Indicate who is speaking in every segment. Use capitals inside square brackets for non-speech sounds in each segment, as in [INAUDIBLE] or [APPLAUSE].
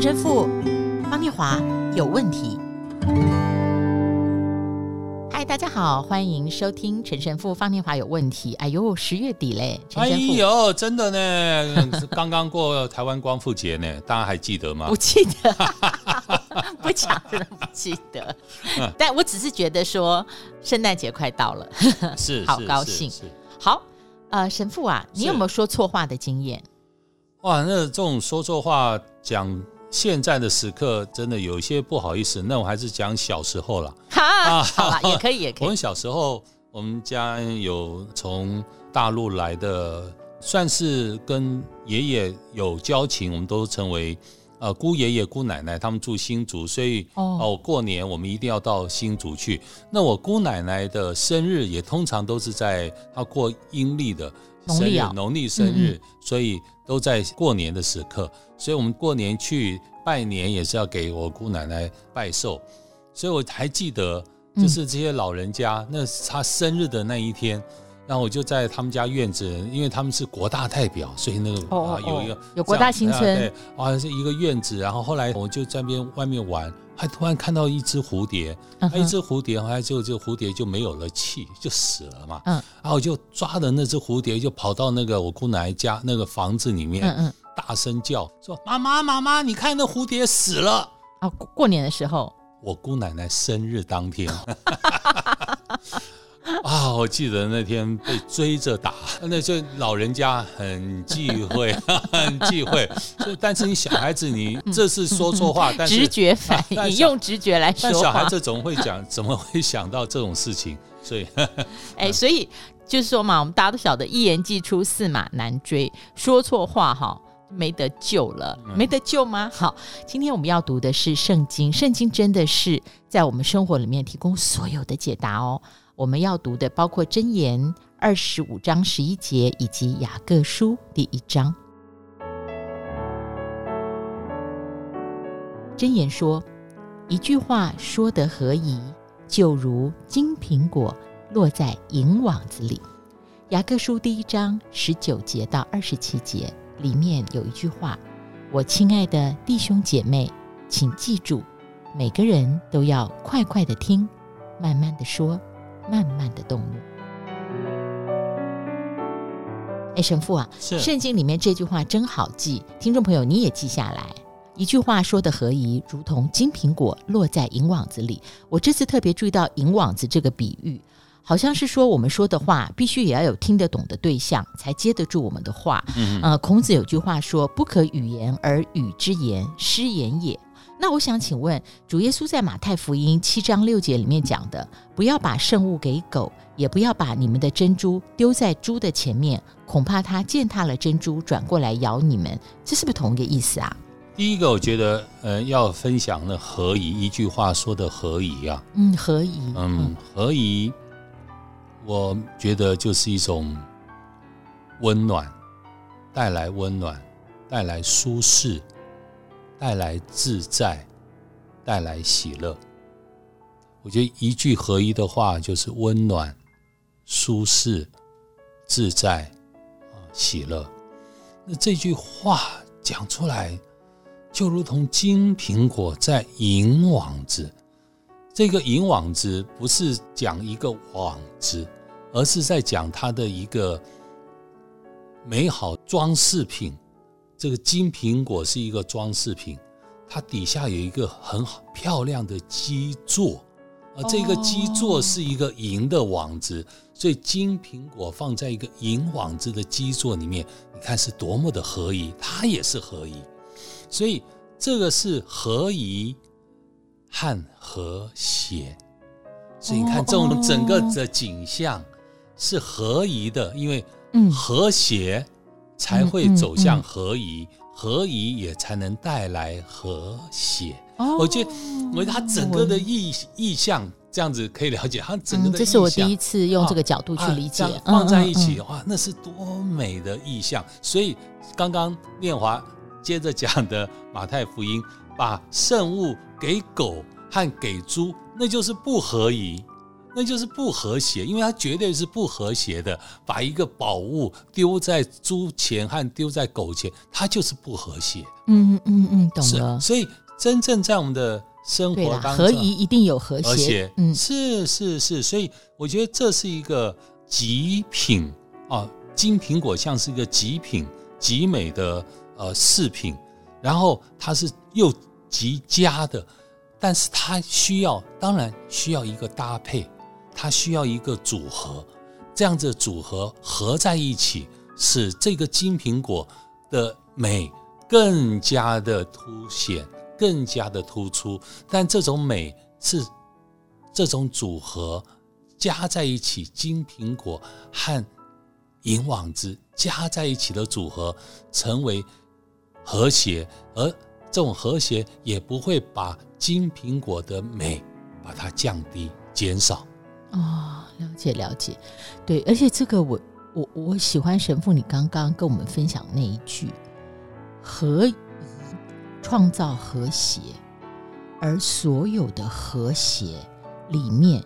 Speaker 1: 陈神父方念华有问题。嗨，大家好，欢迎收听陈神父方念华有问题。哎呦，十月底嘞，陈神父
Speaker 2: 哎呦，真的呢，[LAUGHS] 刚刚过台湾光复节呢，大家还记得吗？
Speaker 1: 不记得，[LAUGHS] 不讲真的不记得。[LAUGHS] 但我只是觉得说，圣诞节快到了，
Speaker 2: 是
Speaker 1: 好高兴。好，呃，神父啊，你有没有说错话的经验？
Speaker 2: 哇，那这种说错话讲现在的时刻，真的有一些不好意思。那我还是讲小时候了。
Speaker 1: 好了，也可以，也可以。
Speaker 2: 我们小时候，我们家有从大陆来的，算是跟爷爷有交情，我们都称为呃姑爷爷、姑奶奶，他们住新竹，所以哦、呃，过年我们一定要到新竹去。那我姑奶奶的生日也通常都是在她过阴历的。生日，农历生日，所以都在过年的时刻，所以我们过年去拜年也是要给我姑奶奶拜寿，所以我还记得，就是这些老人家，嗯、那是他生日的那一天，然后我就在他们家院子，因为他们是国大代表，所以那个有一个
Speaker 1: 有国大新村，
Speaker 2: 对，啊是一个院子，然后后来我就在边外面玩。还突然看到一只蝴蝶，那一只蝴蝶，后来就这蝴蝶就没有了气，就死了嘛。嗯，然后我就抓着那只蝴蝶，就跑到那个我姑奶奶家那个房子里面，嗯嗯，大声叫说：“妈妈，妈妈，你看那蝴蝶死了。”
Speaker 1: 啊，过年的时候，
Speaker 2: 我姑奶奶生日当天。[LAUGHS] [LAUGHS] 啊，我记得那天被追着打，那就老人家很忌讳，[LAUGHS] 很忌讳。但是你小孩子，你这次说错话，但是
Speaker 1: 直觉反应，你用直觉来说。
Speaker 2: 但小孩子总会讲，怎么会想到这种事情？所以，[LAUGHS]
Speaker 1: 哎，所以就是说嘛，我们大家都晓得，一言既出，驷马难追。说错话哈，没得救了，没得救吗？好，今天我们要读的是圣经，圣经真的是在我们生活里面提供所有的解答哦。我们要读的包括箴言二十五章十一节，以及雅各书第一章。箴言说：“一句话说得合宜，就如金苹果落在银网子里。”雅各书第一章十九节到二十七节里面有一句话：“我亲爱的弟兄姐妹，请记住，每个人都要快快的听，慢慢的说。”慢慢的动怒。哎，神父啊，是圣经里面这句话真好记，听众朋友你也记下来。一句话说的合宜，如同金苹果落在银网子里。我这次特别注意到银网子这个比喻，好像是说我们说的话必须也要有听得懂的对象，才接得住我们的话。嗯，呃，孔子有句话说：“不可语言而语之言，失言也。”那我想请问，主耶稣在马太福音七章六节里面讲的，不要把圣物给狗，也不要把你们的珍珠丢在猪的前面，恐怕它践踏了珍珠，转过来咬你们，这是不是同一个意思啊？
Speaker 2: 第一个，我觉得，呃，要分享的何宜，一句话说的何宜啊，
Speaker 1: 嗯，何宜，
Speaker 2: 嗯，何宜，我觉得就是一种温暖，带来温暖，带来舒适。带来自在，带来喜乐。我觉得一句合一的话就是温暖、舒适、自在啊，喜乐。那这句话讲出来，就如同金苹果在银网子。这个银网子不是讲一个网子，而是在讲它的一个美好装饰品。这个金苹果是一个装饰品，它底下有一个很好漂亮的基座，而这个基座是一个银的网子，所以金苹果放在一个银网子的基座里面，你看是多么的合宜，它也是合宜，所以这个是合宜和和谐，所以你看这种整个的景象是合宜的，因为和谐。才会走向合宜，合宜也才能带来和谐。哦、我觉得，我觉得它整个的意意象这样子可以了解，他整个的这是
Speaker 1: 我第一次用这个角度去理解。啊啊、
Speaker 2: 放在一起，哇，那是多美的意象！所以刚刚念华接着讲的马太福音，把圣物给狗和给猪，那就是不合宜。那就是不和谐，因为它绝对是不和谐的。把一个宝物丢在猪前和丢在狗前，它就是不和谐。
Speaker 1: 嗯嗯嗯，懂了。
Speaker 2: 所以真正在我们的生活当中，
Speaker 1: 合宜一定有和谐。
Speaker 2: 和谐，嗯，是是是。所以我觉得这是一个极品啊，金苹果像是一个极品、极美的呃饰品，然后它是又极佳的，但是它需要，当然需要一个搭配。它需要一个组合，这样子组合合在一起，使这个金苹果的美更加的凸显，更加的突出。但这种美是这种组合加在一起，金苹果和银网子加在一起的组合，成为和谐，而这种和谐也不会把金苹果的美把它降低、减少。
Speaker 1: 哦，了解了解，对，而且这个我我我喜欢神父你刚刚跟我们分享那一句“合宜创造和谐”，而所有的和谐里面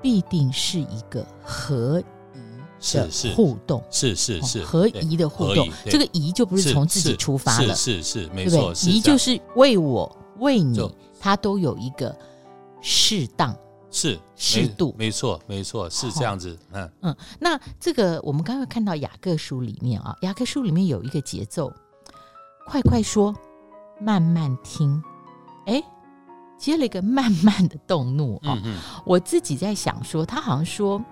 Speaker 1: 必定是一个合宜的互动，
Speaker 2: 是是是，是
Speaker 1: 合宜的互动，这个宜就不是从自己出发了，
Speaker 2: 是是，没错，
Speaker 1: 宜就是为我为你，它都有一个适当。
Speaker 2: 是
Speaker 1: 适度，
Speaker 2: 没错，没错，是这样子。嗯
Speaker 1: 嗯，那这个我们刚刚看到雅各书里面啊，雅各书里面有一个节奏，快快说，慢慢听。哎，接了一个慢慢的动怒啊。嗯嗯，我自己在想说，他好像说，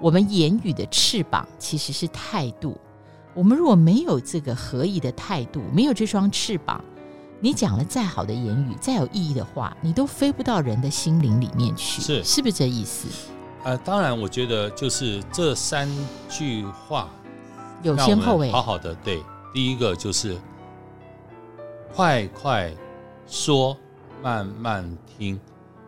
Speaker 1: 我们言语的翅膀其实是态度。我们如果没有这个合意的态度，没有这双翅膀。你讲了再好的言语，再有意义的话，你都飞不到人的心灵里面去，
Speaker 2: 是
Speaker 1: 是不是这意思？
Speaker 2: 呃，当然，我觉得就是这三句话
Speaker 1: 有先后诶，
Speaker 2: 好好的，对，第一个就是快快说，慢慢听，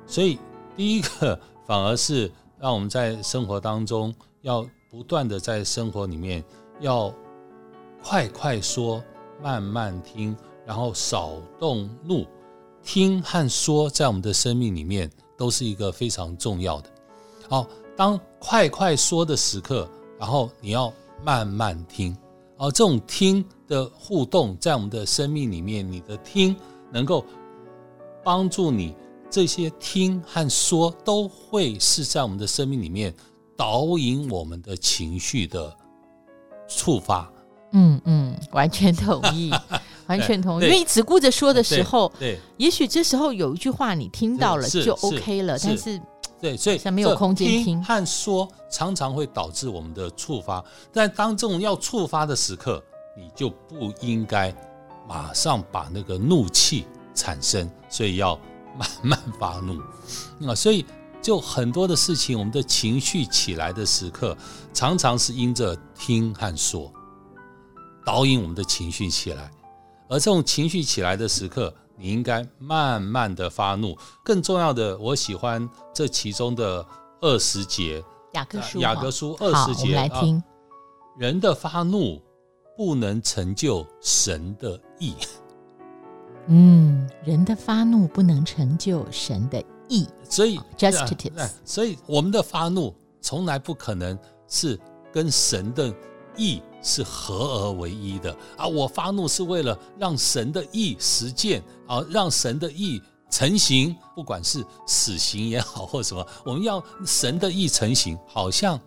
Speaker 2: 所以第一个 [LAUGHS] 反而是让我们在生活当中要不断的在生活里面要快快说，慢慢听。然后少动怒，听和说，在我们的生命里面都是一个非常重要的。好，当快快说的时刻，然后你要慢慢听。哦，这种听的互动，在我们的生命里面，你的听能够帮助你，这些听和说都会是在我们的生命里面导引我们的情绪的触发。
Speaker 1: 嗯嗯，完全同意。[LAUGHS] 完全同意，因为你只顾着说的时候，对，对，也许这时候有一句话你听到了就 OK 了，但是
Speaker 2: 对，所以
Speaker 1: 像没有空间听，听
Speaker 2: 和说，常常会导致我们的触发。但当这种要触发的时刻，你就不应该马上把那个怒气产生，所以要慢慢发怒 [LAUGHS] 啊。所以就很多的事情，我们的情绪起来的时刻，常常是因着听和说导引我们的情绪起来。而这种情绪起来的时刻，你应该慢慢的发怒。更重要的，我喜欢这其中的二十节，
Speaker 1: 雅各书，
Speaker 2: 雅各书二十
Speaker 1: 节。来听。啊，
Speaker 2: 人的发怒不能成就神的义。
Speaker 1: 嗯，人的发怒不能成就神的意。
Speaker 2: 所以
Speaker 1: ，justice。
Speaker 2: 所以我们的发怒从来不可能是跟神的意是合而为一的啊！我发怒是为了让神的意实践啊，让神的意成型，不管是死刑也好或什么，[LAUGHS] 我们要神的意成型。好像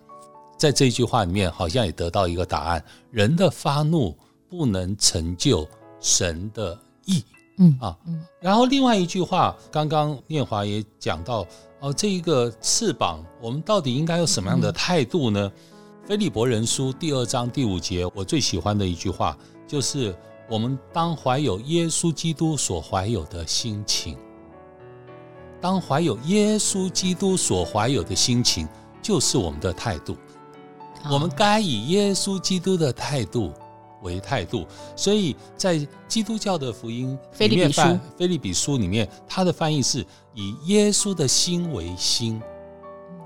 Speaker 2: 在这句话里面，好像也得到一个答案：人的发怒不能成就神的义。嗯啊，然后另外一句话，刚刚念华也讲到哦，这一个翅膀，我们到底应该有什么样的态度呢？嗯腓立伯人书第二章第五节，我最喜欢的一句话就是：我们当怀有耶稣基督所怀有的心情。当怀有耶稣基督所怀有的心情，就是我们的态度。我们该以耶稣基督的态度为态度。所以在基督教的福音里面，腓立比书里面，它的翻译是以耶稣的心为心。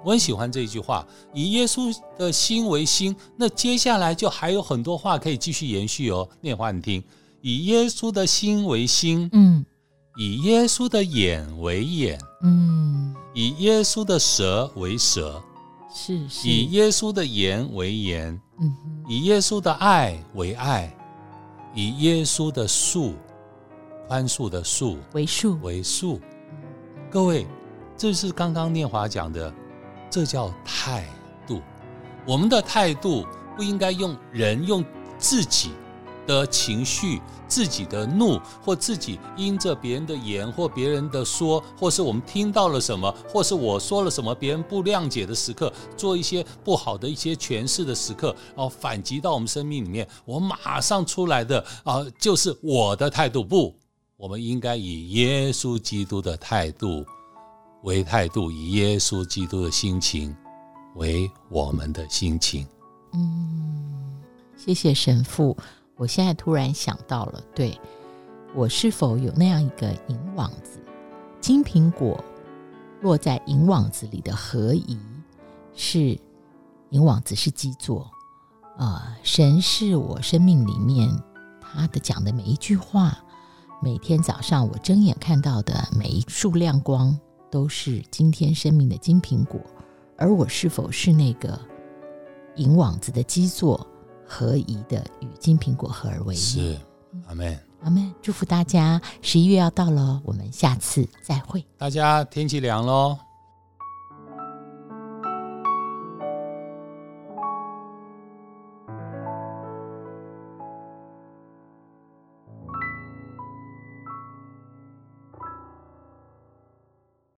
Speaker 2: 我很喜欢这一句话，以耶稣的心为心。那接下来就还有很多话可以继续延续哦。念华，你听，以耶稣的心为心，嗯，以耶稣的眼为眼，
Speaker 1: 嗯，
Speaker 2: 以耶稣的舌为舌，
Speaker 1: 是是，
Speaker 2: 以耶稣的言为言，
Speaker 1: 嗯，
Speaker 2: 以耶稣的爱为爱，以耶稣的恕，宽恕的恕
Speaker 1: 为恕
Speaker 2: 为恕。各位，这是刚刚念华讲的，这叫态度。我们的态度不应该用人用自己的情绪、自己的怒，或自己因着别人的言或别人的说，或是我们听到了什么，或是我说了什么，别人不谅解的时刻，做一些不好的一些诠释的时刻，然后反击到我们生命里面，我马上出来的啊，就是我的态度。不，我们应该以耶稣基督的态度为态度，以耶稣基督的心情为我们的心情。
Speaker 1: 嗯，谢谢神父。我现在突然想到了，对，我是否有那样一个银网子，金苹果落在银网子里的合宜，是银网子是基座，呃，神是我生命里面他的讲的每一句话，每天早上我睁眼看到的每一束亮光，都是今天生命的金苹果，而我是否是那个银网子的基座？合宜的与金苹果合而为一，
Speaker 2: 是，阿门，
Speaker 1: 阿门。祝福大家，十一月要到了，我们下次再会。
Speaker 2: 大家天气凉喽。